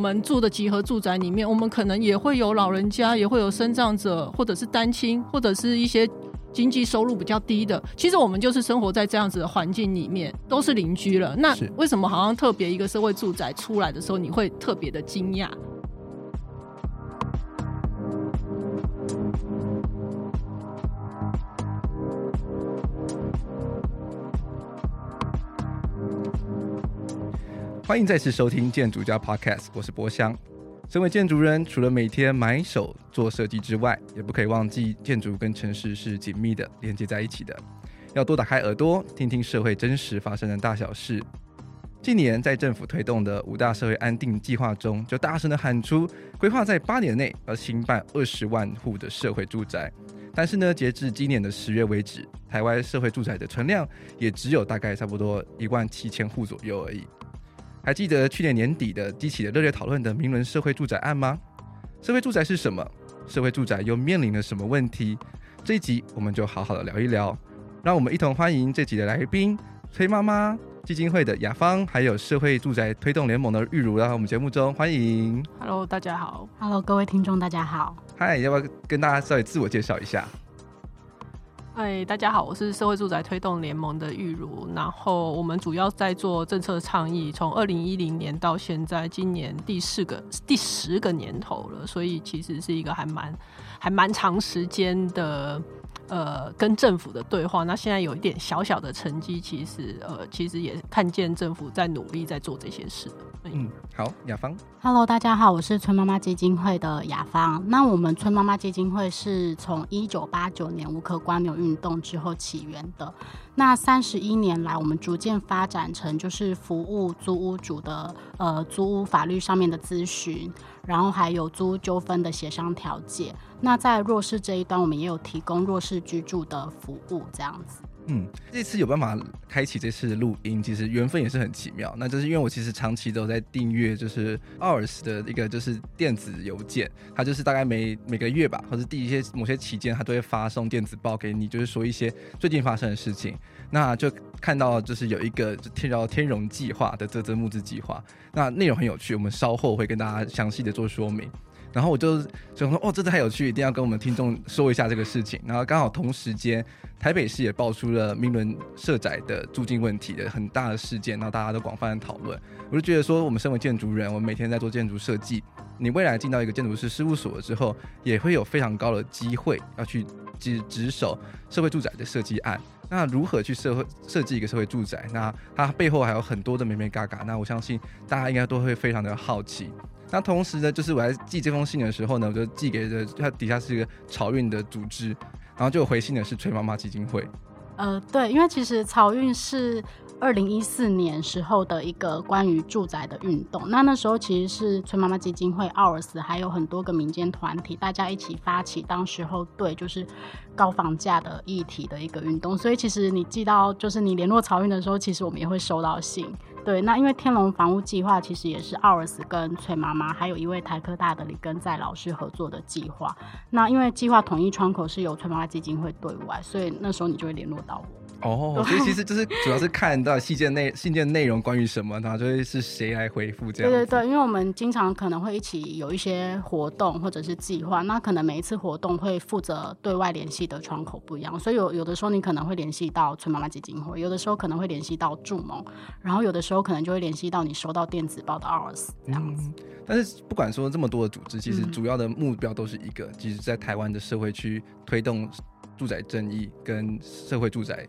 我们住的集合住宅里面，我们可能也会有老人家，也会有生障者，或者是单亲，或者是一些经济收入比较低的。其实我们就是生活在这样子的环境里面，都是邻居了。那为什么好像特别一个社会住宅出来的时候，你会特别的惊讶？欢迎再次收听建筑家 Podcast，我是博香。身为建筑人，除了每天埋首做设计之外，也不可以忘记建筑跟城市是紧密的连接在一起的。要多打开耳朵，听听社会真实发生的大小事。近年在政府推动的五大社会安定计划中，就大声的喊出，规划在八年内要兴办二十万户的社会住宅。但是呢，截至今年的十月为止，台湾社会住宅的存量也只有大概差不多一万七千户左右而已。还记得去年年底的激起的热烈讨论的明伦社会住宅案吗？社会住宅是什么？社会住宅又面临了什么问题？这一集我们就好好的聊一聊。让我们一同欢迎这集的来宾：崔妈妈基金会的雅芳，还有社会住宅推动联盟的玉茹来到我们节目中，欢迎。Hello，大家好。Hello，各位听众，大家好。嗨，要不要跟大家稍微自我介绍一下？嗨，大家好，我是社会住宅推动联盟的玉如，然后我们主要在做政策倡议，从二零一零年到现在，今年第四个、第十个年头了，所以其实是一个还蛮、还蛮长时间的。呃，跟政府的对话，那现在有一点小小的成绩，其实呃，其实也看见政府在努力在做这些事。嗯，好，雅芳，Hello，大家好，我是村妈妈基金会的雅芳。那我们村妈妈基金会是从一九八九年无壳蜗牛运动之后起源的。那三十一年来，我们逐渐发展成就是服务租屋主的呃租屋法律上面的咨询，然后还有租屋纠纷的协商调解。那在弱势这一端，我们也有提供弱势居住的服务，这样子。嗯，这次有办法开启这次的录音，其实缘分也是很奇妙。那就是因为我其实长期都在订阅，就是 OURS 的一个就是电子邮件，它就是大概每每个月吧，或者第一些某些期间，它都会发送电子报给你，就是说一些最近发生的事情。那就看到就是有一个天叫天荣计划的啧啧募资计划，那内容很有趣，我们稍后会跟大家详细的做说明。然后我就想说，哦，这太有趣，一定要跟我们听众说一下这个事情。然后刚好同时间，台北市也爆出了明伦社宅的租金问题的很大的事件，然后大家都广泛的讨论。我就觉得说，我们身为建筑人，我们每天在做建筑设计，你未来进到一个建筑师事务所之后，也会有非常高的机会要去执执手社会住宅的设计案。那如何去社会设计一个社会住宅？那它背后还有很多的美眉嘎嘎。那我相信大家应该都会非常的好奇。那同时呢，就是我在寄这封信的时候呢，我就寄给了它底下是一个草运的组织，然后就回信的是崔妈妈基金会。呃，对，因为其实草运是二零一四年时候的一个关于住宅的运动。那那时候其实是崔妈妈基金会、OURS 还有很多个民间团体，大家一起发起，当时候对就是高房价的议题的一个运动。所以其实你寄到就是你联络草运的时候，其实我们也会收到信。对，那因为天龙房屋计划其实也是奥尔斯跟崔妈妈，还有一位台科大的李根在老师合作的计划。那因为计划统一窗口是由崔妈妈基金会对外，所以那时候你就会联络到我。哦，所以其实就是主要是看到信件内信件内容关于什么，然后就会是谁来回复这样。对对对，因为我们经常可能会一起有一些活动或者是计划，那可能每一次活动会负责对外联系的窗口不一样，所以有有的时候你可能会联系到春妈妈基金会，有的时候可能会联系到助盟，然后有的时候可能就会联系到你收到电子报的 OURS 这样子。嗯，但是不管说这么多的组织，其实主要的目标都是一个，其实在台湾的社会去推动住宅正义跟社会住宅。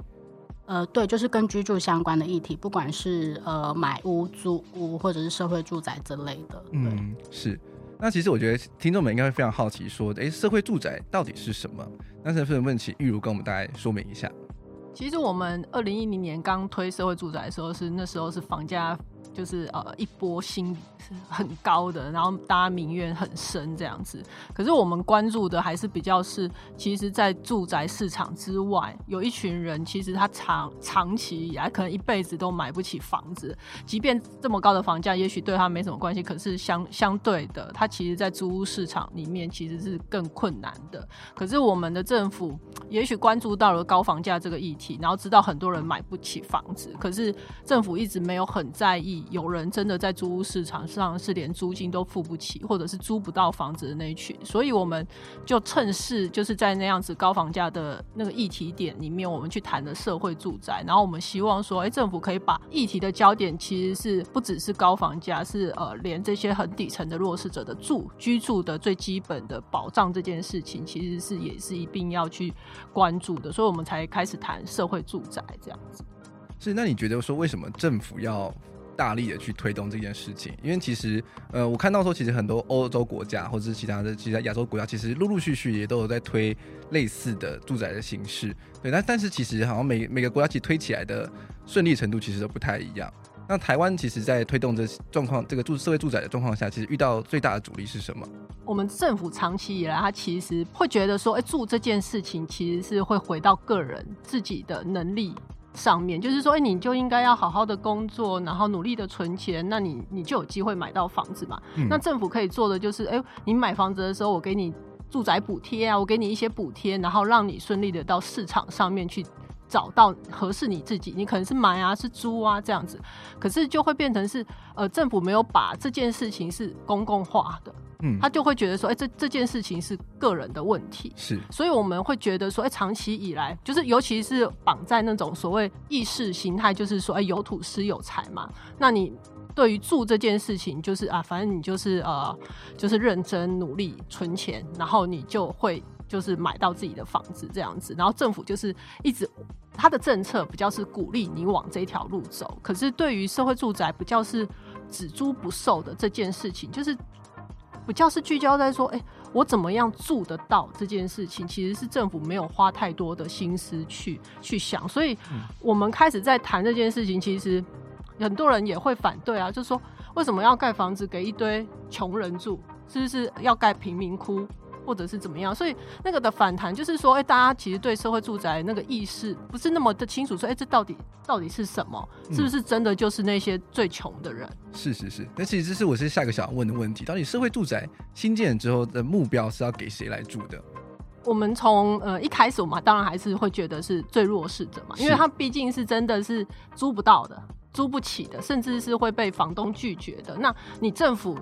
呃，对，就是跟居住相关的议题，不管是呃买屋、租屋或者是社会住宅之类的。嗯，是。那其实我觉得听众们应该会非常好奇，说，哎，社会住宅到底是什么？那是不是问起玉如跟我们大概说明一下？其实我们二零一零年刚推社会住宅的时候，是那时候是房价。就是呃一波新是很高的，然后大家民怨很深这样子。可是我们关注的还是比较是，其实，在住宅市场之外，有一群人，其实他长长期以来可能一辈子都买不起房子。即便这么高的房价，也许对他没什么关系，可是相相对的，他其实在租屋市场里面其实是更困难的。可是我们的政府也许关注到了高房价这个议题，然后知道很多人买不起房子，可是政府一直没有很在意。有人真的在租屋市场上是连租金都付不起，或者是租不到房子的那一群，所以我们就趁势就是在那样子高房价的那个议题点里面，我们去谈的社会住宅。然后我们希望说，哎，政府可以把议题的焦点其实是不只是高房价，是呃连这些很底层的弱势者的住居住的最基本的保障这件事情，其实是也是一定要去关注的。所以我们才开始谈社会住宅这样子。是，那你觉得说为什么政府要大力的去推动这件事情？因为其实，呃，我看到说，其实很多欧洲国家或者是其他的其他亚洲国家，其实陆陆续续也都有在推类似的住宅的形式。对，但但是其实好像每每个国家其实推起来的顺利程度其实都不太一样。那台湾其实，在推动这状况，这个住社会住宅的状况下，其实遇到最大的阻力是什么？我们政府长期以来，他其实会觉得说，哎，住这件事情其实是会回到个人自己的能力。上面就是说，哎，你就应该要好好的工作，然后努力的存钱，那你你就有机会买到房子嘛。嗯。那政府可以做的就是，哎，你买房子的时候，我给你住宅补贴啊，我给你一些补贴，然后让你顺利的到市场上面去找到合适你自己。你可能是买啊，是租啊这样子，可是就会变成是，呃，政府没有把这件事情是公共化的。嗯，他就会觉得说，哎、欸，这这件事情是个人的问题，是，所以我们会觉得说，哎、欸，长期以来，就是尤其是绑在那种所谓意识形态，就是说，哎、欸，有土斯有财嘛，那你对于住这件事情，就是啊，反正你就是呃，就是认真努力存钱，然后你就会就是买到自己的房子这样子，然后政府就是一直他的政策比较是鼓励你往这条路走，可是对于社会住宅比较是只租不售的这件事情，就是。比较是聚焦在说，哎、我怎么样住得到这件事情，其实是政府没有花太多的心思去去想，所以我们开始在谈这件事情，其实很多人也会反对啊，就是说为什么要盖房子给一堆穷人住，是不是要盖贫民窟？或者是怎么样，所以那个的反弹就是说，哎、欸，大家其实对社会住宅那个意识不是那么的清楚，说，哎、欸，这到底到底是什么？是不是真的就是那些最穷的人？嗯、是是是，那其实这是我是下一个想要问的问题，到底社会住宅新建之后的目标是要给谁来住的？我们从呃一开始，我们当然还是会觉得是最弱势者嘛，因为他毕竟是真的是租不到的、租不起的，甚至是会被房东拒绝的。那你政府？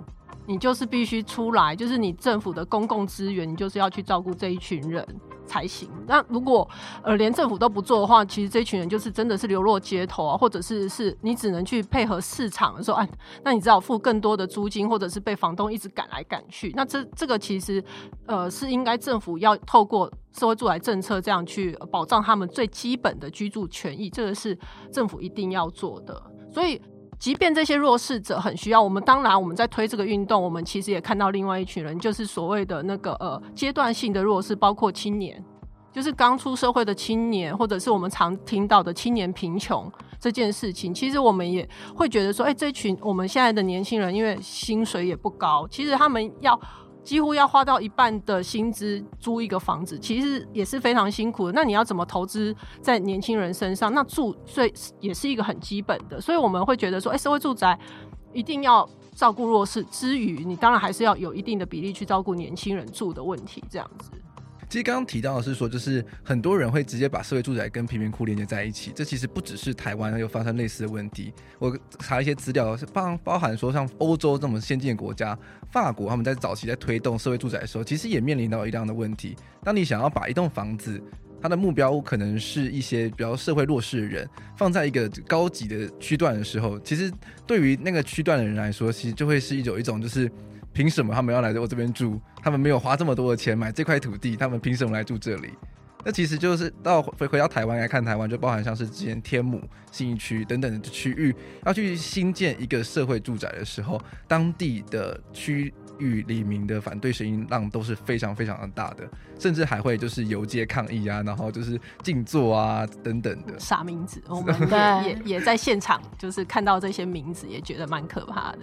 你就是必须出来，就是你政府的公共资源，你就是要去照顾这一群人才行。那如果呃连政府都不做的话，其实这群人就是真的是流落街头啊，或者是是你只能去配合市场的时候，哎，那你只好付更多的租金，或者是被房东一直赶来赶去。那这这个其实呃是应该政府要透过社会住宅政策这样去保障他们最基本的居住权益，这个是政府一定要做的。所以。即便这些弱势者很需要我们，当然我们在推这个运动，我们其实也看到另外一群人，就是所谓的那个呃阶段性的弱势，包括青年，就是刚出社会的青年，或者是我们常听到的青年贫穷这件事情。其实我们也会觉得说，哎、这群我们现在的年轻人，因为薪水也不高，其实他们要。几乎要花到一半的薪资租一个房子，其实也是非常辛苦的。那你要怎么投资在年轻人身上？那住所以也是一个很基本的。所以我们会觉得说，哎、社会住宅一定要照顾弱势之余，你当然还是要有一定的比例去照顾年轻人住的问题，这样子。其实刚刚提到的是说，就是很多人会直接把社会住宅跟贫民窟连接在一起。这其实不只是台湾有发生类似的问题。我查一些资料，包包含说像欧洲这么先进的国家，法国他们在早期在推动社会住宅的时候，其实也面临到一样的问题。当你想要把一栋房子，它的目标可能是一些比较社会弱势的人，放在一个高级的区段的时候，其实对于那个区段的人来说，其实就会是一种一种就是。凭什么他们要来我这边住？他们没有花这么多的钱买这块土地，他们凭什么来住这里？那其实就是到回回到台湾来看台湾，就包含像是之前天母、信义区等等的区域，要去新建一个社会住宅的时候，当地的区域里民的反对声音浪都是非常非常的大的，甚至还会就是游街抗议啊，然后就是静坐啊等等的。傻名字，我们也也也在现场，就是看到这些名字，也觉得蛮可怕的。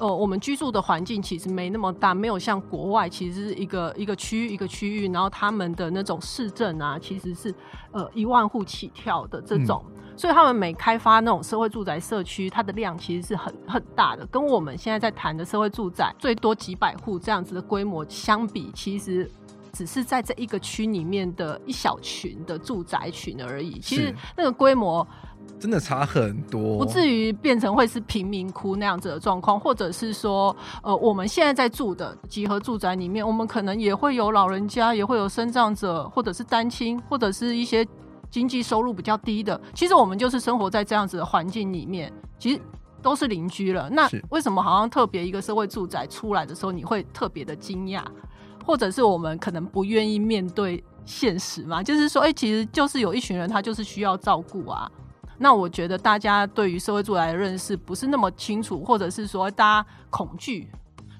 哦，我们居住的环境其实没那么大，没有像国外，其实是一个一个区域一个区域，然后他们的那种市政啊，其实是呃一万户起跳的这种，嗯、所以他们每开发那种社会住宅社区，它的量其实是很很大的，跟我们现在在谈的社会住宅最多几百户这样子的规模相比，其实只是在这一个区里面的一小群的住宅群而已，其实那个规模。真的差很多，不至于变成会是贫民窟那样子的状况，或者是说，呃，我们现在在住的集合住宅里面，我们可能也会有老人家，也会有生障者，或者是单亲，或者是一些经济收入比较低的。其实我们就是生活在这样子的环境里面，其实都是邻居了。那为什么好像特别一个社会住宅出来的时候，你会特别的惊讶，或者是我们可能不愿意面对现实嘛？就是说，哎、欸，其实就是有一群人，他就是需要照顾啊。那我觉得大家对于社会住宅的认识不是那么清楚，或者是说大家恐惧，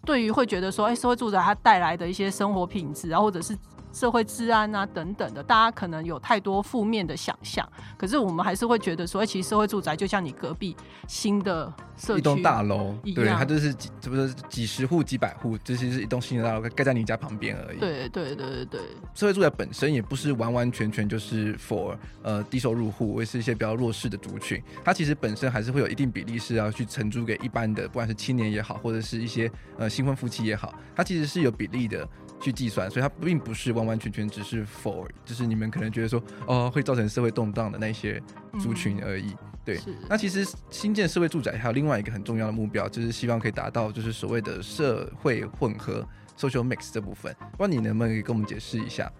对于会觉得说，哎，社会住宅它带来的一些生活品质啊，或者是。社会治安啊，等等的，大家可能有太多负面的想象，可是我们还是会觉得说，其实社会住宅就像你隔壁新的社区一栋大楼，对，它就是几，这不是几十户、几百户，这些是一栋新的大楼盖在你家旁边而已。对对对对对，社会住宅本身也不是完完全全就是 for 呃低收入户，或是一些比较弱势的族群，它其实本身还是会有一定比例是要去承租给一般的，不管是青年也好，或者是一些呃新婚夫妻也好，它其实是有比例的。去计算，所以它并不是完完全全只是 for，就是你们可能觉得说，哦，会造成社会动荡的那些族群而已。嗯、对，那其实新建社会住宅还有另外一个很重要的目标，就是希望可以达到就是所谓的社会混合 social mix 这部分。不知道你能不能跟我们解释一下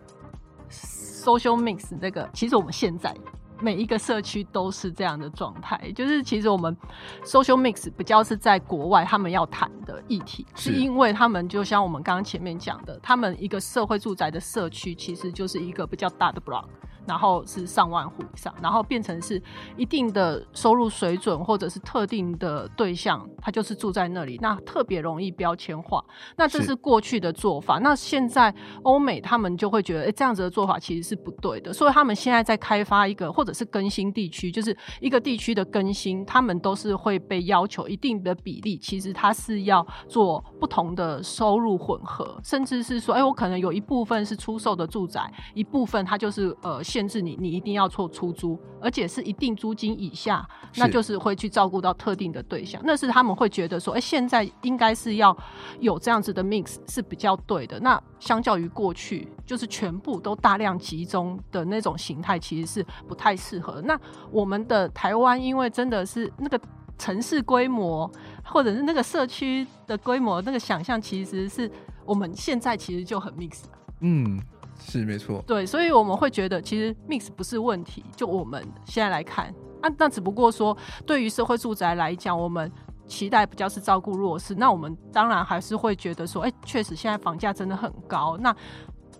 social mix 这个？其实我们现在。每一个社区都是这样的状态，就是其实我们 social mix 比较是在国外他们要谈的议题，是因为他们就像我们刚刚前面讲的，他们一个社会住宅的社区其实就是一个比较大的 block。然后是上万户以上，然后变成是一定的收入水准或者是特定的对象，他就是住在那里，那特别容易标签化。那这是过去的做法。那现在欧美他们就会觉得，哎，这样子的做法其实是不对的。所以他们现在在开发一个或者是更新地区，就是一个地区的更新，他们都是会被要求一定的比例，其实他是要做不同的收入混合，甚至是说，哎，我可能有一部分是出售的住宅，一部分它就是呃。限制你，你一定要做出租，而且是一定租金以下，那就是会去照顾到特定的对象。那是他们会觉得说，哎、欸，现在应该是要有这样子的 mix 是比较对的。那相较于过去，就是全部都大量集中的那种形态，其实是不太适合。那我们的台湾，因为真的是那个城市规模，或者是那个社区的规模，那个想象，其实是我们现在其实就很 mix。嗯。是没错，对，所以我们会觉得其实 mix 不是问题。就我们现在来看，啊，那只不过说对于社会住宅来讲，我们期待比较是照顾弱势。那我们当然还是会觉得说，哎、欸，确实现在房价真的很高。那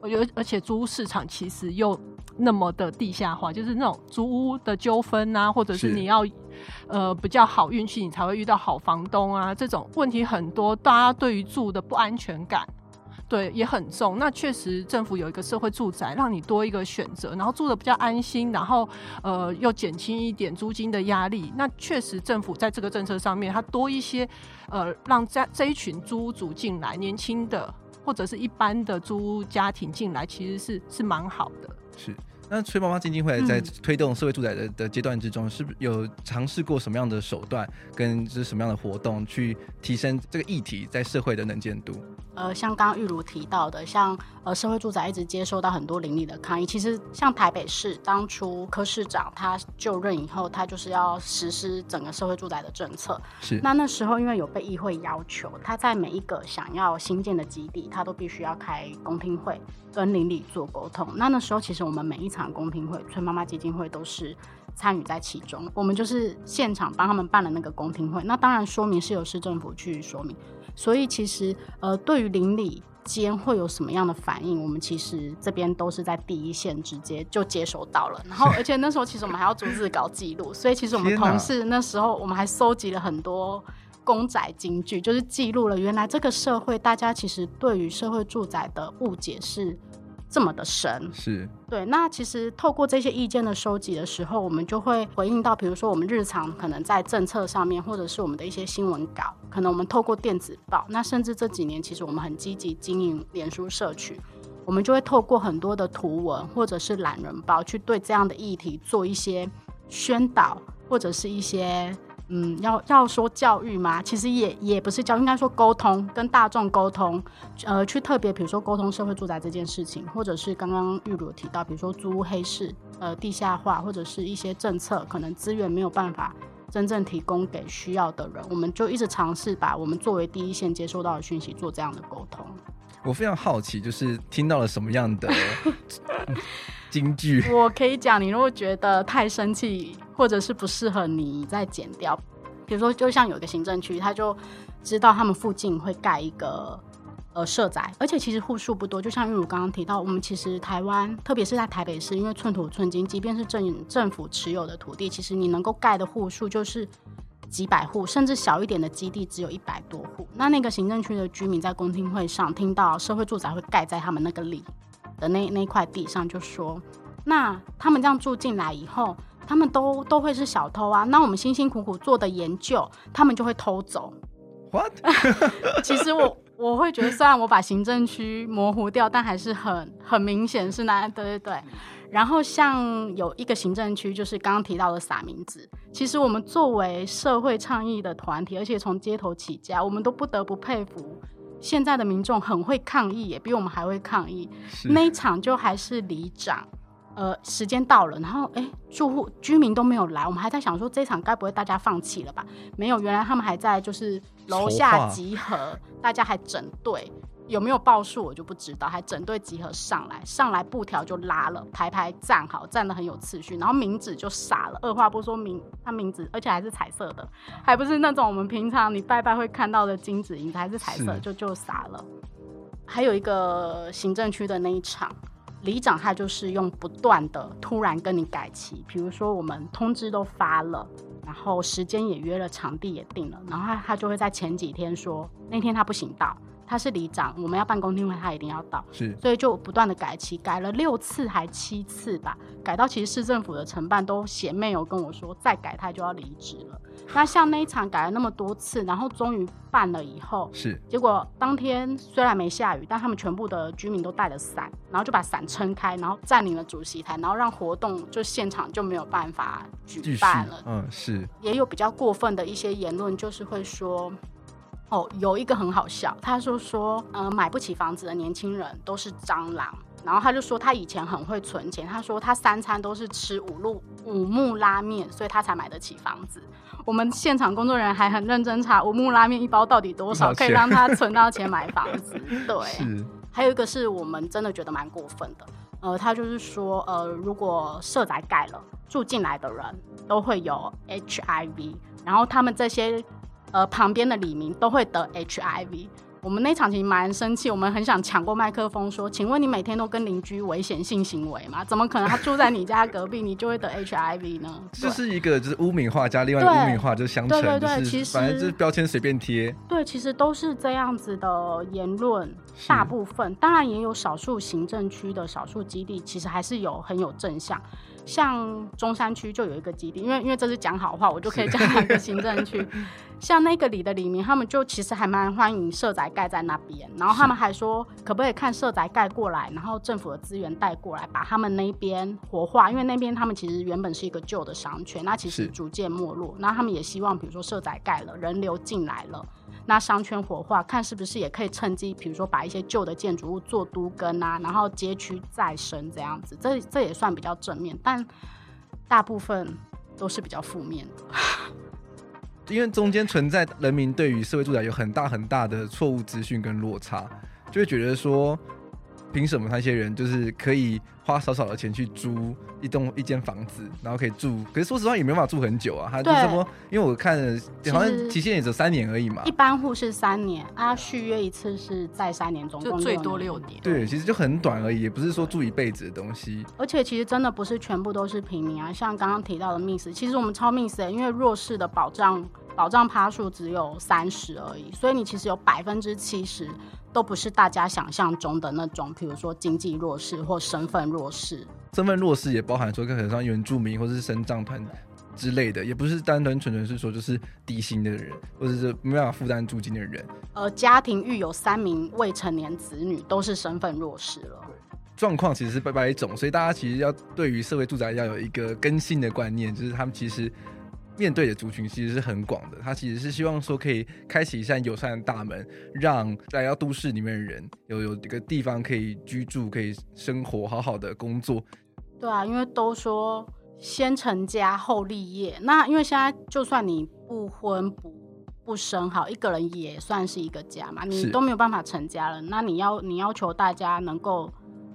而而且租屋市场其实又那么的地下化，就是那种租屋的纠纷啊，或者是你要呃比较好运气，你才会遇到好房东啊，这种问题很多。大家对于住的不安全感。对，也很重。那确实，政府有一个社会住宅，让你多一个选择，然后住的比较安心，然后呃，又减轻一点租金的压力。那确实，政府在这个政策上面，它多一些呃，让这这一群租屋族进来，年轻的或者是一般的租屋家庭进来，其实是是蛮好的。是。那崔妈妈基金会在推动社会住宅的的阶段之中，是不是有尝试过什么样的手段，跟就是什么样的活动，去提升这个议题在社会的能见度？呃，像刚刚玉如提到的，像呃社会住宅一直接受到很多邻里的抗议。其实像台北市当初柯市长他就任以后，他就是要实施整个社会住宅的政策。是。那那时候因为有被议会要求，他在每一个想要新建的基地，他都必须要开公听会，跟邻里做沟通。那那时候其实我们每一场。公听会，春妈妈基金会都是参与在其中。我们就是现场帮他们办了那个公听会。那当然，说明是由市政府去说明。所以其实，呃，对于邻里间会有什么样的反应，我们其实这边都是在第一线直接就接收到了。然后，而且那时候其实我们还要逐字搞记录。所以其实我们同事那时候我们还搜集了很多公宅金句，就是记录了原来这个社会大家其实对于社会住宅的误解是。这么的深，是对。那其实透过这些意见的收集的时候，我们就会回应到，比如说我们日常可能在政策上面，或者是我们的一些新闻稿，可能我们透过电子报，那甚至这几年其实我们很积极经营脸书社群，我们就会透过很多的图文或者是懒人包，去对这样的议题做一些宣导，或者是一些嗯，要要说教育嘛，其实也也不是教，应该说沟通，跟大众沟通，呃，去特别比如说沟通社会住宅这件事情，或者是刚刚玉如提到，比如说租屋黑市，呃，地下化，或者是一些政策，可能资源没有办法真正提供给需要的人，我们就一直尝试把我们作为第一线接收到的讯息做这样的沟通。我非常好奇，就是听到了什么样的金句？我可以讲，你如果觉得太生气。或者是不适合你再剪掉，比如说，就像有个行政区，他就知道他们附近会盖一个呃社宅，而且其实户数不多。就像玉如刚刚提到，我们其实台湾，特别是在台北市，因为寸土寸金，即便是政政府持有的土地，其实你能够盖的户数就是几百户，甚至小一点的基地只有一百多户。那那个行政区的居民在公听会上听到社会住宅会盖在他们那个里的那那块地上，就说，那他们这样住进来以后。他们都都会是小偷啊！那我们辛辛苦苦做的研究，他们就会偷走。What？其实我我会觉得，虽然我把行政区模糊掉，但还是很很明显是那对对对。然后像有一个行政区，就是刚刚提到的撒名字。其实我们作为社会倡议的团体，而且从街头起家，我们都不得不佩服现在的民众很会抗议，也比我们还会抗议。那一场就还是里长。呃，时间到了，然后哎，住户居民都没有来，我们还在想说这场该不会大家放弃了吧？没有，原来他们还在就是楼下集合，大家还整队，有没有报数我就不知道，还整队集合上来，上来布条就拉了，排排站好，站得很有次序，然后名字就傻了，二话不说名，他名字而且还是彩色的，还不是那种我们平常你拜拜会看到的金子银子，还是彩色，就就傻了。还有一个行政区的那一场。里长他就是用不断的突然跟你改期，比如说我们通知都发了，然后时间也约了，场地也定了，然后他他就会在前几天说那天他不行到。他是里长，我们要办公厅会，他一定要到，是，所以就不断的改期，改了六次还七次吧，改到其实市政府的承办都写 mail 跟我说，再改他就要离职了。那像那一场改了那么多次，然后终于办了以后，是，结果当天虽然没下雨，但他们全部的居民都带了伞，然后就把伞撑开，然后占领了主席台，然后让活动就现场就没有办法举办了。嗯，是，也有比较过分的一些言论，就是会说。哦，有一个很好笑，他就说，呃，买不起房子的年轻人都是蟑螂。然后他就说，他以前很会存钱，他说他三餐都是吃五路五木拉面，所以他才买得起房子。我们现场工作人员还很认真查五木拉面一包到底多少，可以让他存到钱买房子。对，是。还有一个是我们真的觉得蛮过分的，呃，他就是说，呃，如果社宅盖了，住进来的人都会有 HIV，然后他们这些。呃，旁边的李明都会得 HIV。我们那场其实蛮生气，我们很想抢过麦克风说：“请问你每天都跟邻居危险性行为吗？怎么可能他住在你家隔壁，你就会得 HIV 呢？”这是一个就是污名化加另外一个污名化，就是相乘，对对对，其实反正就是标签随便贴。对，其实都是这样子的言论，大部分当然也有少数行政区的少数基地，其实还是有很有正向。像中山区就有一个基地，因为因为这是讲好话，我就可以讲两个行政区。像那个里的里民，他们就其实还蛮欢迎社宅盖在那边，然后他们还说可不可以看社宅盖过来，然后政府的资源带过来，把他们那边活化，因为那边他们其实原本是一个旧的商圈，那其实逐渐没落，那他们也希望，比如说社宅盖了，人流进来了。那商圈活化，看是不是也可以趁机，比如说把一些旧的建筑物做都更啊，然后街区再生这样子，这这也算比较正面，但大部分都是比较负面的。因为中间存在人民对于社会住宅有很大很大的错误资讯跟落差，就会觉得说。凭什么那些人就是可以花少少的钱去租一栋一间房子，然后可以住？可是说实话也没办法住很久啊。他就说，因为我看好像期限也只有三年而已嘛。一般户是三年啊，续约一次是在三年中，就最多六年。对，其实就很短而已，也不是说住一辈子的东西。而且其实真的不是全部都是平民啊，像刚刚提到的 Miss，其实我们超 Miss 的，因为弱势的保障保障趴数只有三十而已，所以你其实有百分之七十。都不是大家想象中的那种，比如说经济弱势或身份弱势。身份弱势也包含说，可能像原住民或者是身障团之类的，也不是单单纯纯是说就是低薪的人，或者是没办法负担租金的人。呃，家庭育有三名未成年子女，都是身份弱势了。状况其实是百百种，所以大家其实要对于社会住宅要有一个更新的观念，就是他们其实。面对的族群其实是很广的，他其实是希望说可以开启一扇友善的大门，让来到都市里面的人有有一个地方可以居住、可以生活、好好的工作。对啊，因为都说先成家后立业，那因为现在就算你不婚不不生，好一个人也算是一个家嘛，你都没有办法成家了，那你要你要求大家能够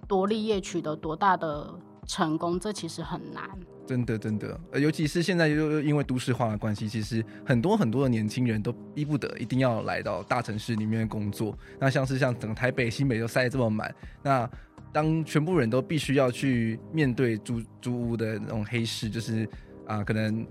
多立业，取得多大的成功，这其实很难。真的，真的，呃，尤其是现在又又因为都市化的关系，其实很多很多的年轻人都逼不得一定要来到大城市里面工作。那像是像整个台北、新北都塞的这么满，那。当全部人都必须要去面对租租屋的那种黑市，就是啊、可能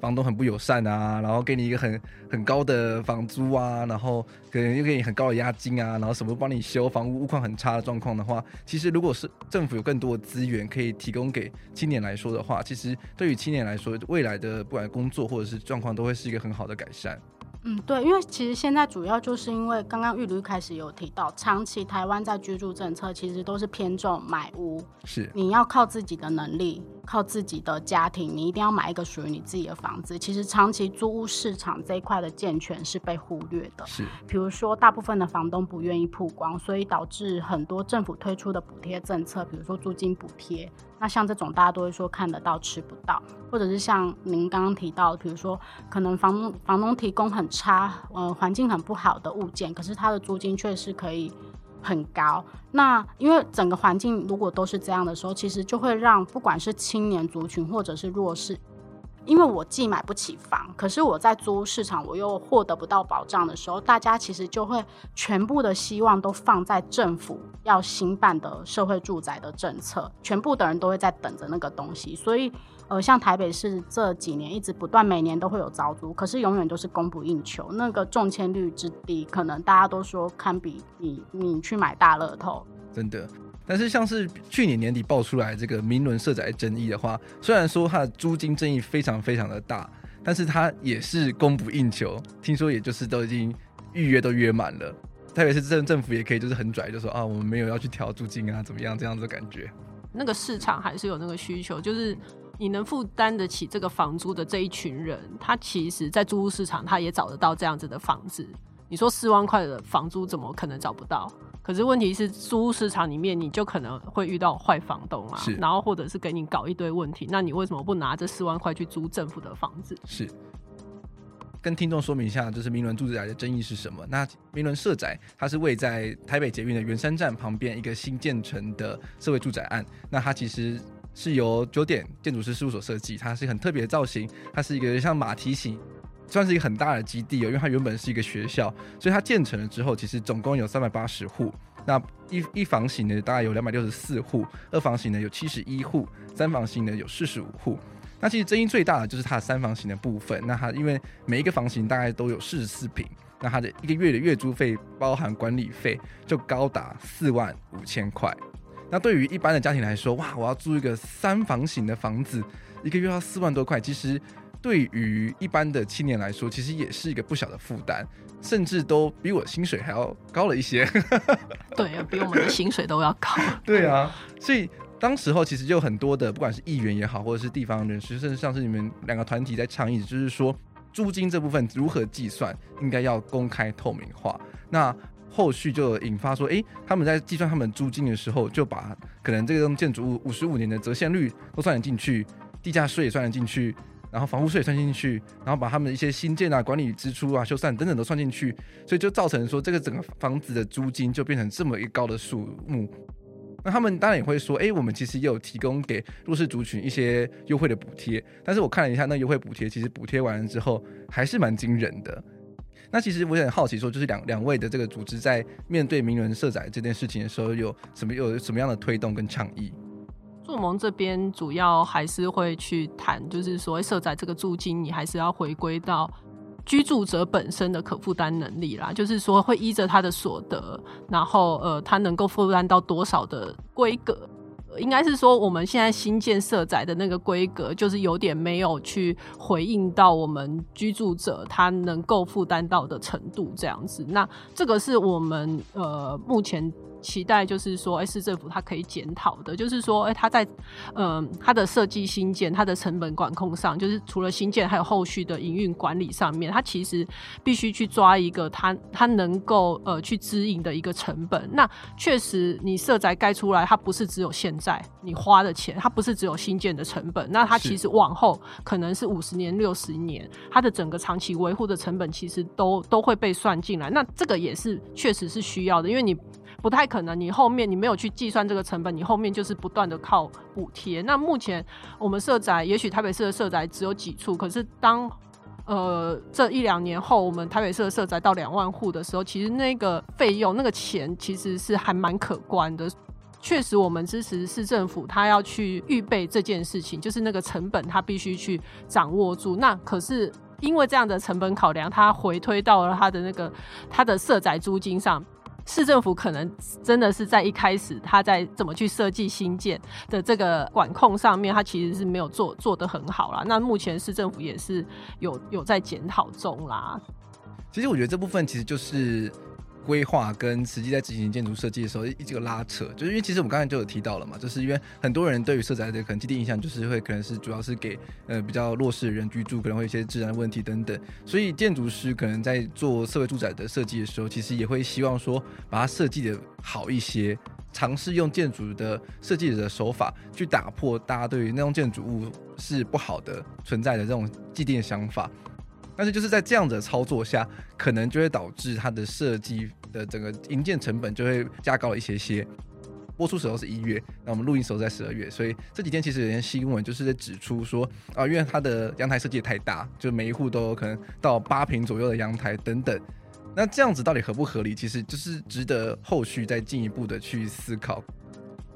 房东很不友善啊，然后给你一个很很高的房租啊，然后可能又给你很高的押金啊，然后什么都帮你修，房屋物况很差的状况的话，其实如果是政府有更多的资源可以提供给青年来说的话，其实对于青年来说，未来的不管工作或者是状况，都会是一个很好的改善。嗯，对，因为其实现在主要就是因为刚刚玉如开始有提到，长期台湾在居住政策其实都是偏重买屋，是你要靠自己的能力，靠自己的家庭，你一定要买一个属于你自己的房子。其实长期租屋市场这一块的健全是被忽略的，是，比如说大部分的房东不愿意曝光，所以导致很多政府推出的补贴政策，比如说租金补贴。那像这种大家都会说看得到吃不到，或者是像您刚刚提到，比如说可能房房东提供很差，呃，环境很不好的物件，可是它的租金却是可以很高。那因为整个环境如果都是这样的时候，其实就会让不管是青年族群或者是弱势。因为我既买不起房，可是我在租屋市场我又获得不到保障的时候，大家其实就会全部的希望都放在政府要新办的社会住宅的政策，全部的人都会在等着那个东西。所以，呃，像台北市这几年一直不断每年都会有招租，可是永远都是供不应求，那个中签率之低，可能大家都说堪比你你去买大乐透，真的。但是像是去年年底爆出来这个明伦社宅争议的话，虽然说它的租金争议非常非常的大，但是它也是供不应求。听说也就是都已经预约都约满了，特别是政政府也可以就是很拽，就说啊我们没有要去调租金啊怎么样这样子的感觉。那个市场还是有那个需求，就是你能负担得起这个房租的这一群人，他其实在租屋市场他也找得到这样子的房子。你说四万块的房租怎么可能找不到？可是问题是，租屋市场里面你就可能会遇到坏房东啊，然后或者是给你搞一堆问题，那你为什么不拿这四万块去租政府的房子？是，跟听众说明一下，就是明伦住宅的争议是什么？那明伦社宅它是位在台北捷运的圆山站旁边一个新建成的社会住宅案，那它其实是由九点建筑师事务所设计，它是很特别的造型，它是一个像马蹄形。算是一个很大的基地哦，因为它原本是一个学校，所以它建成了之后，其实总共有三百八十户。那一一房型呢，大概有两百六十四户；二房型呢，有七十一户；三房型呢，有四十五户。那其实争议最大的就是它的三房型的部分。那它因为每一个房型大概都有四十四平，那它的一个月的月租费包含管理费就高达四万五千块。那对于一般的家庭来说，哇，我要租一个三房型的房子，一个月要四万多块，其实。对于一般的青年来说，其实也是一个不小的负担，甚至都比我薪水还要高了一些。对啊，比我们的薪水都要高。对啊，所以当时候其实就有很多的，不管是议员也好，或者是地方人士，甚至像是你们两个团体在倡议，就是说租金这部分如何计算，应该要公开透明化。那后续就引发说，哎，他们在计算他们租金的时候，就把可能这栋建筑物五十五年的折现率都算得进去，地价税也算得进去。然后房屋税算进去，然后把他们一些新建啊、管理支出啊、修缮等等都算进去，所以就造成说这个整个房子的租金就变成这么一高的数目。那他们当然也会说，哎，我们其实也有提供给弱势族群一些优惠的补贴，但是我看了一下那优惠补贴，其实补贴完了之后还是蛮惊人的。那其实我也很好奇，说就是两两位的这个组织在面对名人社宅这件事情的时候，有什么有什么样的推动跟倡议？住盟这边主要还是会去谈，就是所谓社宅这个租金，你还是要回归到居住者本身的可负担能力啦。就是说，会依着他的所得，然后呃，他能够负担到多少的规格。应该是说，我们现在新建社宅的那个规格，就是有点没有去回应到我们居住者他能够负担到的程度这样子。那这个是我们呃目前期待就是说，哎、欸，市政府它可以检讨的，就是说，哎、欸，它在嗯、呃，它的设计新建、它的成本管控上，就是除了新建，还有后续的营运管理上面，它其实必须去抓一个它它能够呃去支营的一个成本。那确实，你社宅盖出来，它不是只有现在你花的钱，它不是只有新建的成本，那它其实往后可能是五十年、六十年，它的整个长期维护的成本其实都都会被算进来。那这个也是确实是需要的，因为你。不太可能，你后面你没有去计算这个成本，你后面就是不断的靠补贴。那目前我们社宅，也许台北市的社宅只有几处，可是当呃这一两年后，我们台北市的社宅到两万户的时候，其实那个费用、那个钱其实是还蛮可观的。确实，我们支持市政府，他要去预备这件事情，就是那个成本他必须去掌握住。那可是因为这样的成本考量，他回推到了他的那个他的社宅租金上。市政府可能真的是在一开始，他在怎么去设计新建的这个管控上面，他其实是没有做做得很好啦。那目前市政府也是有有在检讨中啦。其实我觉得这部分其实就是。规划跟实际在执行建筑设计的时候，一直有拉扯，就是因为其实我们刚才就有提到了嘛，就是因为很多人对于社宅的可能既定印象就是会可能是主要是给呃比较弱势的人居住，可能会有一些治安问题等等，所以建筑师可能在做社会住宅的设计的时候，其实也会希望说把它设计的好一些，尝试用建筑的设计的手法去打破大家对于那种建筑物是不好的存在的这种既定的想法。但是就是在这样的操作下，可能就会导致它的设计的整个营建成本就会加高一些些。播出时候是一月，那我们录音时候在十二月，所以这几天其实有些新闻就是在指出说啊，因为它的阳台设计也太大，就每一户都有可能到八平左右的阳台等等。那这样子到底合不合理？其实就是值得后续再进一步的去思考。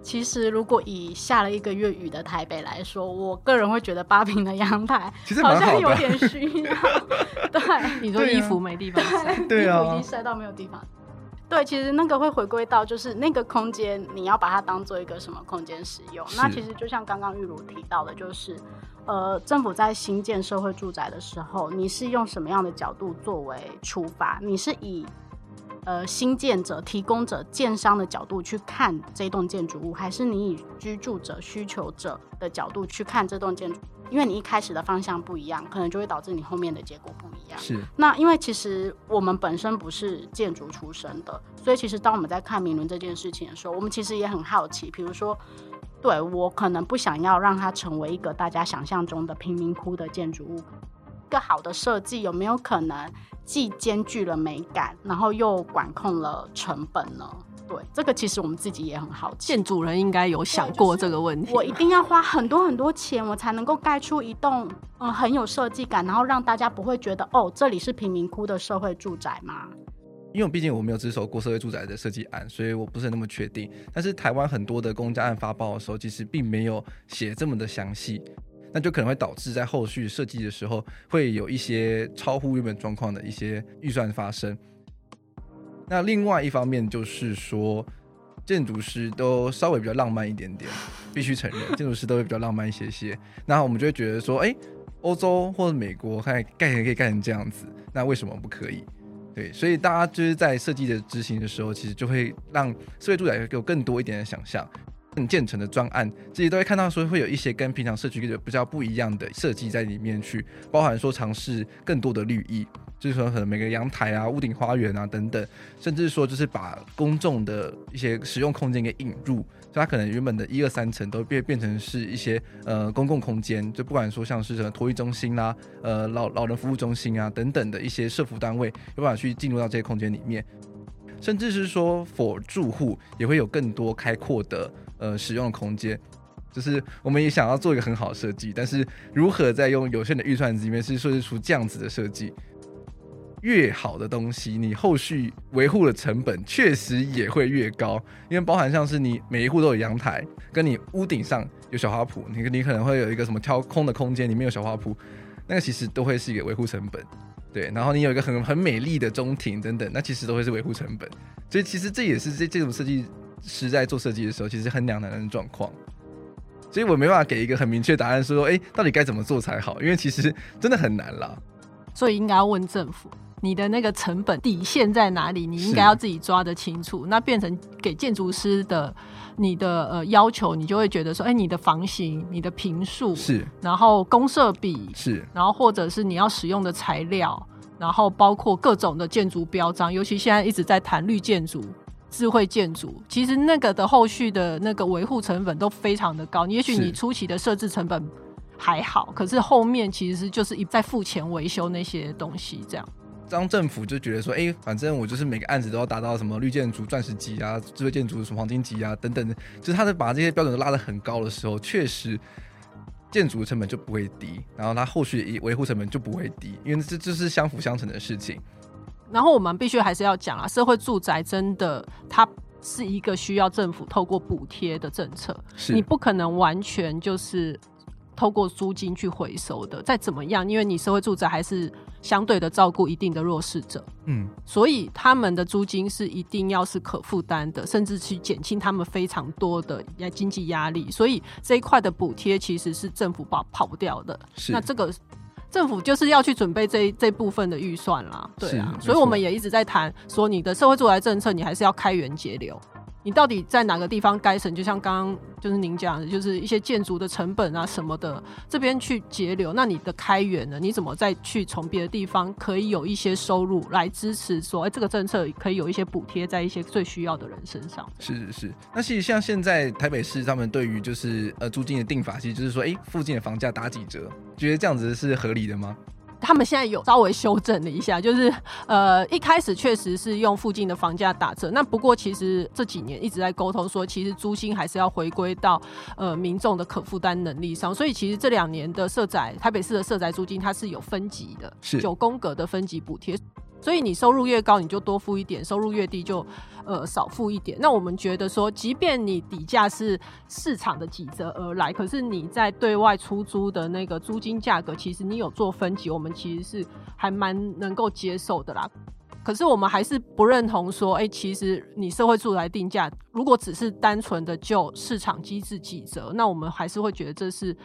其实，如果以下了一个月雨的台北来说，我个人会觉得八平的阳台 好像有点需要。对，你说衣服没地方晒，对啊，衣服已经晒到没有地方。对，其实那个会回归到就是那个空间，你要把它当做一个什么空间使用？那其实就像刚刚玉茹提到的，就是呃，政府在新建社会住宅的时候，你是用什么样的角度作为出发？你是以呃，新建者、提供者、建商的角度去看这栋建筑物，还是你以居住者、需求者的角度去看这栋建筑？因为你一开始的方向不一样，可能就会导致你后面的结果不一样。是。那因为其实我们本身不是建筑出身的，所以其实当我们在看明伦这件事情的时候，我们其实也很好奇。比如说，对，我可能不想要让它成为一个大家想象中的贫民窟的建筑物，一个好的设计有没有可能？既兼具了美感，然后又管控了成本呢？对，这个其实我们自己也很好奇。建筑人应该有想过这个问题。我一定要花很多很多钱，我才能够盖出一栋嗯很有设计感，然后让大家不会觉得哦，这里是贫民窟的社会住宅吗？因为毕竟我没有接手过社会住宅的设计案，所以我不是那么确定。但是台湾很多的公家案发包的时候，其实并没有写这么的详细。那就可能会导致在后续设计的时候，会有一些超乎原本状况的一些预算发生。那另外一方面就是说，建筑师都稍微比较浪漫一点点，必须承认，建筑师都会比较浪漫一些些。那我们就会觉得说，哎，欧洲或者美国看盖可以盖成这样子，那为什么不可以？对，所以大家就是在设计的执行的时候，其实就会让社会住宅有更多一点的想象。更建成的专案，自己都会看到说会有一些跟平常社区比较不一样的设计在里面去，包含说尝试更多的绿意，就是说可能每个阳台啊、屋顶花园啊等等，甚至说就是把公众的一些使用空间给引入，就它可能原本的一二三层都变变成是一些呃公共空间，就不管说像是什么托育中心啦、啊、呃老老人服务中心啊等等的一些社服单位，有办法去进入到这些空间里面，甚至是说 for 住户也会有更多开阔的。呃，使用的空间，就是我们也想要做一个很好的设计，但是如何在用有限的预算里面是设计出这样子的设计，越好的东西，你后续维护的成本确实也会越高，因为包含像是你每一户都有阳台，跟你屋顶上有小花圃，你你可能会有一个什么挑空的空间，里面有小花圃，那个其实都会是一个维护成本，对，然后你有一个很很美丽的中庭等等，那其实都会是维护成本，所以其实这也是这这种设计。是在做设计的时候，其实很两难的状况，所以我没办法给一个很明确答案，说，哎，到底该怎么做才好？因为其实真的很难啦。所以应该要问政府，你的那个成本底线在哪里？你应该要自己抓得清楚。那变成给建筑师的你的呃要求，你就会觉得说，哎、欸，你的房型、你的平数是，然后公设比是，然后或者是你要使用的材料，然后包括各种的建筑标章，尤其现在一直在谈绿建筑、智慧建筑，其实那个的后续的那个维护成本都非常的高。也许你初期的设置成本还好，可是后面其实就是一再付钱维修那些东西这样。当政府就觉得说，哎、欸，反正我就是每个案子都要达到什么绿建筑、钻石级啊，智慧建筑什么黄金级啊等等的，就是他在把这些标准都拉得很高的时候，确实建筑成本就不会低，然后它后续维护成本就不会低，因为这这是相辅相成的事情。然后我们必须还是要讲啊，社会住宅真的它是一个需要政府透过补贴的政策，是你不可能完全就是。透过租金去回收的，再怎么样，因为你社会住宅还是相对的照顾一定的弱势者，嗯，所以他们的租金是一定要是可负担的，甚至去减轻他们非常多的经济压力。所以这一块的补贴其实是政府跑跑不掉的。是，那这个政府就是要去准备这这部分的预算啦，对啊，所以我们也一直在谈说，你的社会住宅政策，你还是要开源节流。你到底在哪个地方该省？就像刚刚就是您讲的，就是一些建筑的成本啊什么的，这边去节流。那你的开源呢？你怎么再去从别的地方可以有一些收入来支持说，哎、这个政策可以有一些补贴在一些最需要的人身上？是是是。那其实像现在台北市他们对于就是呃租金的定法，其实就是说，哎、附近的房价打几折，觉得这样子是合理的吗？他们现在有稍微修正了一下，就是呃一开始确实是用附近的房价打折，那不过其实这几年一直在沟通说，其实租金还是要回归到呃民众的可负担能力上，所以其实这两年的社宅，台北市的社宅租金它是有分级的，是九宫格的分级补贴。所以你收入越高，你就多付一点；收入越低，就呃少付一点。那我们觉得说，即便你底价是市场的几折而来，可是你在对外出租的那个租金价格，其实你有做分级，我们其实是还蛮能够接受的啦。可是我们还是不认同说，哎、其实你社会住宅定价，如果只是单纯的就市场机制几折，那我们还是会觉得这是。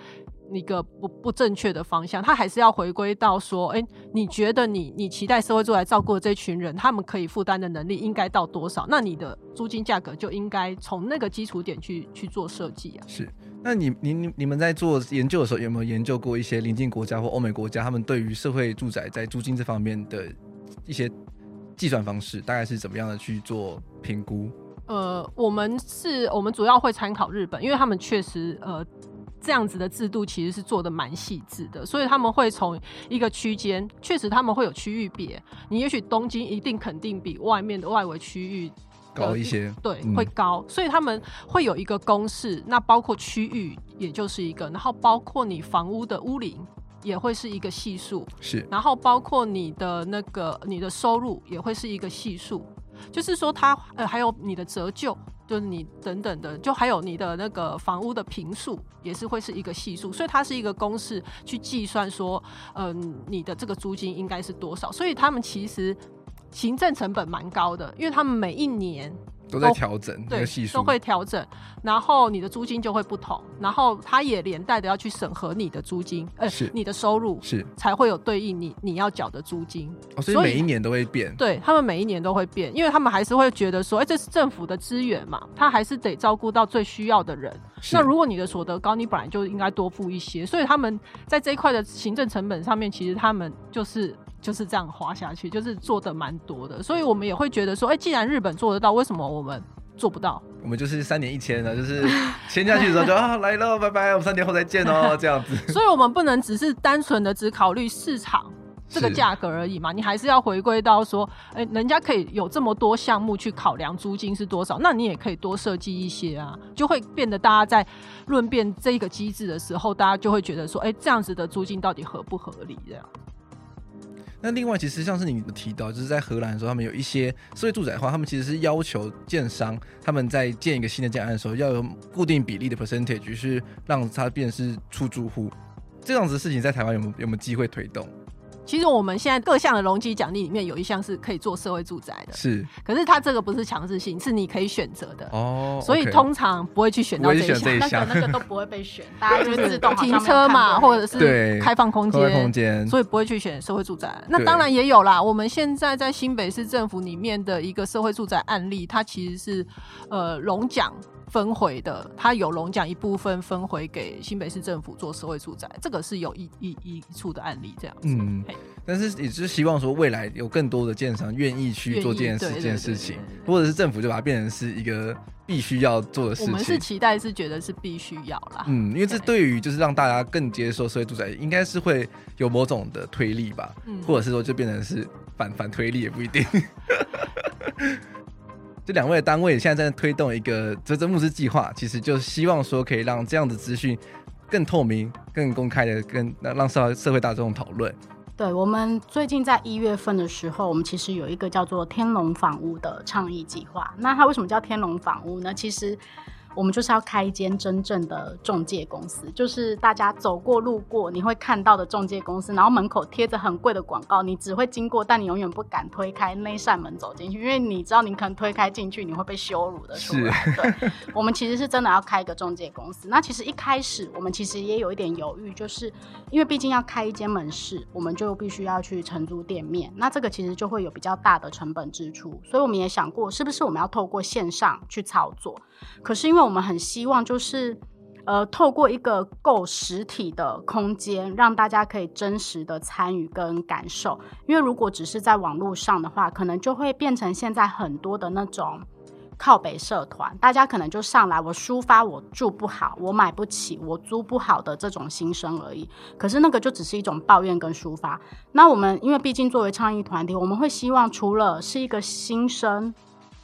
一个不不正确的方向，他还是要回归到说，哎、欸，你觉得你你期待社会住宅照顾的这群人，他们可以负担的能力应该到多少？那你的租金价格就应该从那个基础点去去做设计啊。是，那你你你你们在做研究的时候，有没有研究过一些邻近国家或欧美国家，他们对于社会住宅在租金这方面的一些计算方式，大概是怎么样的去做评估？呃，我们是我们主要会参考日本，因为他们确实呃。这样子的制度其实是做的蛮细致的，所以他们会从一个区间，确实他们会有区域别。你也许东京一定肯定比外面的外围区域高一些，对，会高。所以他们会有一个公式，那包括区域也就是一个，然后包括你房屋的屋龄也会是一个系数，是，然后包括你的那个你的收入也会是一个系数，就是说它呃还有你的折旧。就是你等等的，就还有你的那个房屋的平数，也是会是一个系数，所以它是一个公式去计算说，嗯，你的这个租金应该是多少。所以他们其实行政成本蛮高的，因为他们每一年。都在调整，对，都会调整，然后你的租金就会不同，然后他也连带的要去审核你的租金，呃，是你的收入是才会有对应你你要缴的租金，哦，所以每一年都会变，对他们每一年都会变，因为他们还是会觉得说，哎、欸，这是政府的资源嘛，他还是得照顾到最需要的人。那如果你的所得高，你本来就应该多付一些，所以他们在这一块的行政成本上面，其实他们就是。就是这样滑下去，就是做的蛮多的，所以我们也会觉得说，哎、欸，既然日本做得到，为什么我们做不到？我们就是三年一签的，就是签下去的时候就 啊来了，拜拜，我们三年后再见哦，这样子。所以我们不能只是单纯的只考虑市场这个价格而已嘛，你还是要回归到说，哎、欸，人家可以有这么多项目去考量租金是多少，那你也可以多设计一些啊，就会变得大家在论辩这个机制的时候，大家就会觉得说，哎、欸，这样子的租金到底合不合理这样。那另外，其实像是你提到，就是在荷兰的时候，他们有一些社会住宅的话，他们其实是要求建商他们在建一个新的建案的时候，要有固定比例的 percentage，是让它变成是出租户。这样子的事情在台湾有没有有没有机会推动？其实我们现在各项的容积奖励里面有一项是可以做社会住宅的，是。可是它这个不是强制性，是你可以选择的哦。所以通常不会去选到这一项，一项那个那个都不会被选，大家就自动停车嘛，或者是开放空间，空间，所以不会去选社会住宅。那当然也有啦，我们现在在新北市政府里面的一个社会住宅案例，它其实是呃龙奖。分回的，他有龙奖一部分分回给新北市政府做社会住宅，这个是有一一一处的案例这样子。嗯，但是也是希望说未来有更多的建商愿意去做这件事这件事情，或者是政府就把它变成是一个必须要做的事情。我们是期待是觉得是必须要啦。嗯，因为这对于就是让大家更接受社会住宅，应该是会有某种的推力吧，嗯、或者是说就变成是反反推力也不一定。这两位的单位现在在推动一个遮遮幕之计划，其实就希望说可以让这样的资讯更透明、更公开的跟让社社会大众讨论。对，我们最近在一月份的时候，我们其实有一个叫做“天龙房屋”的倡议计划。那它为什么叫天龙房屋呢？其实。我们就是要开一间真正的中介公司，就是大家走过路过你会看到的中介公司，然后门口贴着很贵的广告，你只会经过，但你永远不敢推开那扇门走进去，因为你知道你可能推开进去你会被羞辱的出来。是对，我们其实是真的要开一个中介公司。那其实一开始我们其实也有一点犹豫，就是因为毕竟要开一间门市，我们就必须要去承租店面，那这个其实就会有比较大的成本支出，所以我们也想过是不是我们要透过线上去操作，可是因为。我们很希望，就是呃，透过一个够实体的空间，让大家可以真实的参与跟感受。因为如果只是在网络上的话，可能就会变成现在很多的那种靠北社团，大家可能就上来我抒发我住不好、我买不起、我租不好的这种心声而已。可是那个就只是一种抱怨跟抒发。那我们因为毕竟作为倡议团体，我们会希望除了是一个心声。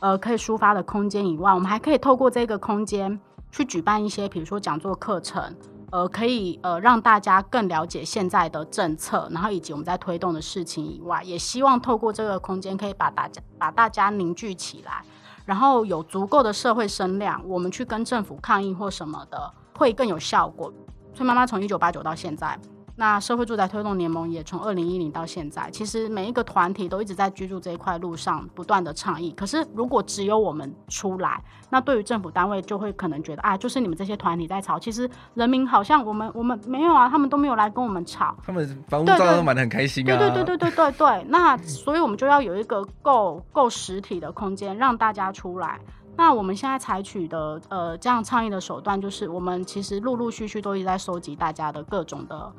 呃，可以抒发的空间以外，我们还可以透过这个空间去举办一些，比如说讲座课程，呃，可以呃让大家更了解现在的政策，然后以及我们在推动的事情以外，也希望透过这个空间可以把大家把大家凝聚起来，然后有足够的社会声量，我们去跟政府抗议或什么的，会更有效果。崔妈妈从一九八九到现在。那社会住宅推动联盟也从二零一零到现在，其实每一个团体都一直在居住这一块路上不断的倡议。可是如果只有我们出来，那对于政府单位就会可能觉得啊，就是你们这些团体在吵。其实人民好像我们我们没有啊，他们都没有来跟我们吵。他们房屋照样都买的很开心啊。对对对对对对对。那所以我们就要有一个够够实体的空间让大家出来。那我们现在采取的呃这样倡议的手段，就是我们其实陆陆续续都一直在收集大家的各种的。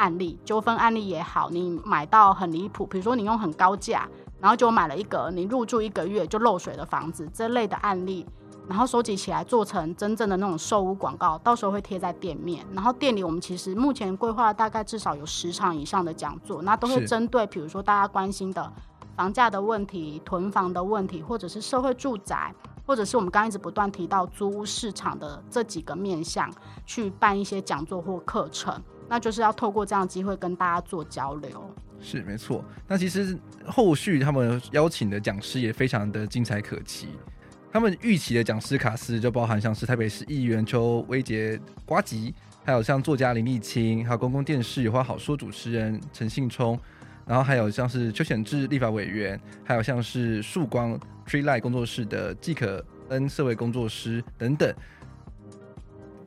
案例纠纷案例也好，你买到很离谱，比如说你用很高价，然后就买了一个你入住一个月就漏水的房子，这类的案例，然后收集起来做成真正的那种售屋广告，到时候会贴在店面。然后店里我们其实目前规划大概至少有十场以上的讲座，那都会针对比如说大家关心的房价的问题、囤房的问题，或者是社会住宅，或者是我们刚刚一直不断提到租屋市场的这几个面向，去办一些讲座或课程。那就是要透过这样的机会跟大家做交流，是没错。那其实后续他们邀请的讲师也非常的精彩可期。他们预期的讲师卡司就包含像是台北市议员邱威杰瓜吉，还有像作家林立青，还有公共电视有话好说主持人陈信聪，然后还有像是邱显智立法委员，还有像是曙光 Tree Light 工作室的季可恩社会工作师等等。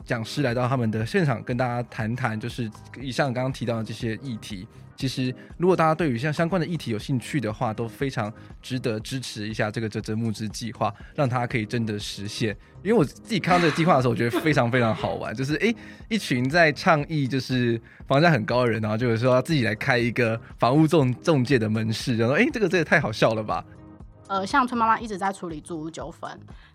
讲师来到他们的现场，跟大家谈谈，就是以上刚刚提到的这些议题。其实，如果大家对于像相关的议题有兴趣的话，都非常值得支持一下这个啧啧募资计划，让它可以真的实现。因为我自己看到这个计划的时候，我觉得非常非常好玩，就是诶，一群在倡议就是房价很高的人，然后就是说自己来开一个房屋仲仲介的门市，然后诶，这个这个太好笑了吧。呃，像春妈妈一直在处理租屋纠纷。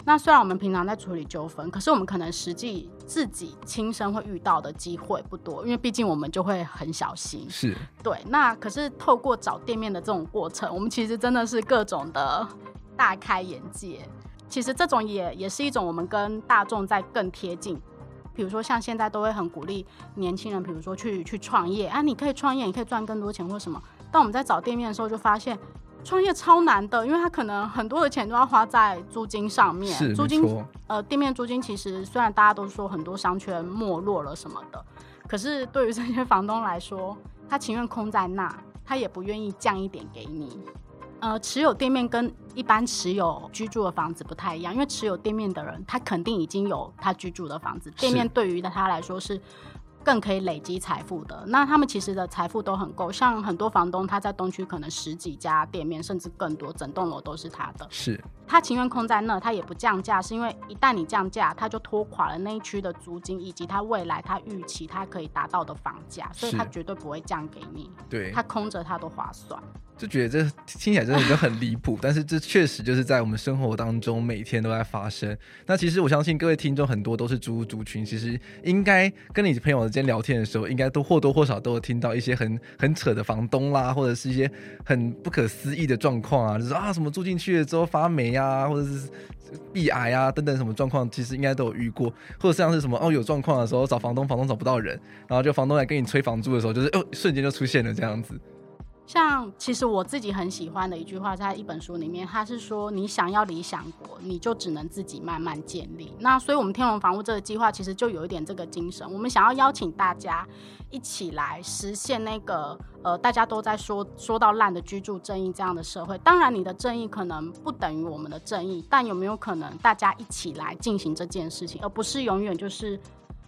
那虽然我们平常在处理纠纷，可是我们可能实际自己亲身会遇到的机会不多，因为毕竟我们就会很小心。是对。那可是透过找店面的这种过程，我们其实真的是各种的大开眼界。其实这种也也是一种我们跟大众在更贴近。比如说像现在都会很鼓励年轻人，比如说去去创业啊，你可以创业，你可以赚更多钱或什么。当我们在找店面的时候，就发现。创业超难的，因为他可能很多的钱都要花在租金上面。是，租金，呃，店面租金其实虽然大家都说很多商圈没落了什么的，可是对于这些房东来说，他情愿空在那，他也不愿意降一点给你。呃，持有店面跟一般持有居住的房子不太一样，因为持有店面的人，他肯定已经有他居住的房子，店面对于他来说是更可以累积财富的。那他们其实的财富都很够，像很多房东他在东区可能十几家店面，甚至更多，整栋楼都是他的。是，他情愿空在那，他也不降价，是因为一旦你降价，他就拖垮了那一区的租金，以及他未来他预期他可以达到的房价，所以他绝对不会降给你。对，他空着他都划算。就觉得这听起来真的就很离谱，但是这确实就是在我们生活当中每天都在发生。那其实我相信各位听众很多都是租屋族群，其实应该跟你朋友之间聊天的时候，应该都或多或少都有听到一些很很扯的房东啦，或者是一些很不可思议的状况啊，就是啊什么住进去了之后发霉啊，或者是壁癌啊等等什么状况，其实应该都有遇过，或者像是什么哦有状况的时候找房东，房东找不到人，然后就房东来跟你催房租的时候，就是哦瞬间就出现了这样子。像其实我自己很喜欢的一句话，在一本书里面，他是说：你想要理想国，你就只能自己慢慢建立。那所以，我们天龙房屋这个计划，其实就有一点这个精神。我们想要邀请大家一起来实现那个呃，大家都在说说到烂的居住正义这样的社会。当然，你的正义可能不等于我们的正义，但有没有可能大家一起来进行这件事情，而不是永远就是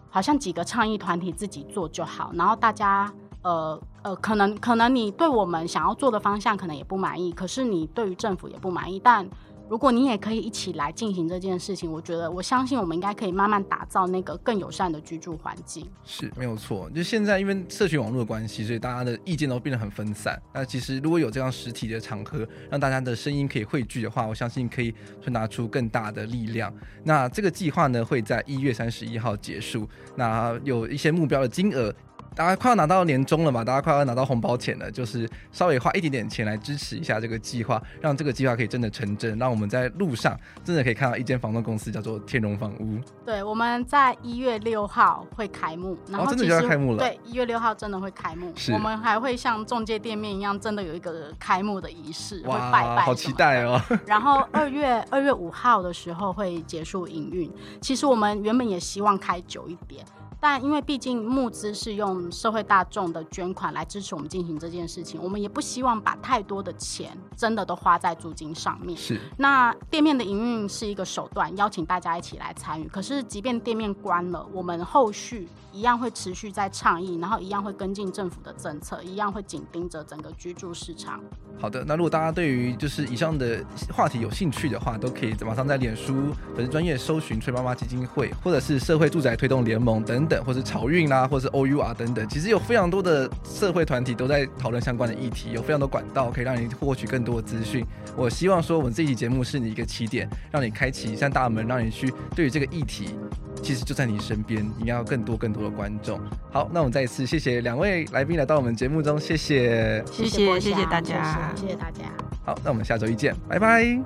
好像几个倡议团体自己做就好，然后大家。呃呃，可能可能你对我们想要做的方向可能也不满意，可是你对于政府也不满意。但如果你也可以一起来进行这件事情，我觉得我相信我们应该可以慢慢打造那个更友善的居住环境。是没有错，就现在因为社群网络的关系，所以大家的意见都变得很分散。那其实如果有这样实体的场合，让大家的声音可以汇聚的话，我相信可以传达出更大的力量。那这个计划呢，会在一月三十一号结束。那有一些目标的金额。大家快要拿到年终了嘛，大家快要拿到红包钱了，就是稍微花一点点钱来支持一下这个计划，让这个计划可以真的成真，让我们在路上真的可以看到一间房东公司叫做天龙房屋。对，我们在一月六号会开幕，然后、哦、真的就要开幕了。对，一月六号真的会开幕，我们还会像中介店面一样，真的有一个开幕的仪式，会拜拜，好期待哦。然后二月二月五号的时候会结束营运。其实我们原本也希望开久一点。但因为毕竟募资是用社会大众的捐款来支持我们进行这件事情，我们也不希望把太多的钱真的都花在租金上面。是。那店面的营运是一个手段，邀请大家一起来参与。可是，即便店面关了，我们后续一样会持续在倡议，然后一样会跟进政府的政策，一样会紧盯着整个居住市场。好的，那如果大家对于就是以上的话题有兴趣的话，都可以马上在脸书粉丝专业搜寻“崔妈妈基金会”或者是社会住宅推动联盟等。等，或者潮运啦，或者是 O U 啊等等，其实有非常多的社会团体都在讨论相关的议题，有非常多管道可以让你获取更多的资讯。我希望说，我们这期节目是你一个起点，让你开启一扇大门，让你去对于这个议题，其实就在你身边，应该要更多更多的观众。好，那我们再一次谢谢两位来宾来到我们节目中，谢谢，谢谢，谢谢大家，谢谢大家。好，那我们下周一见，拜拜。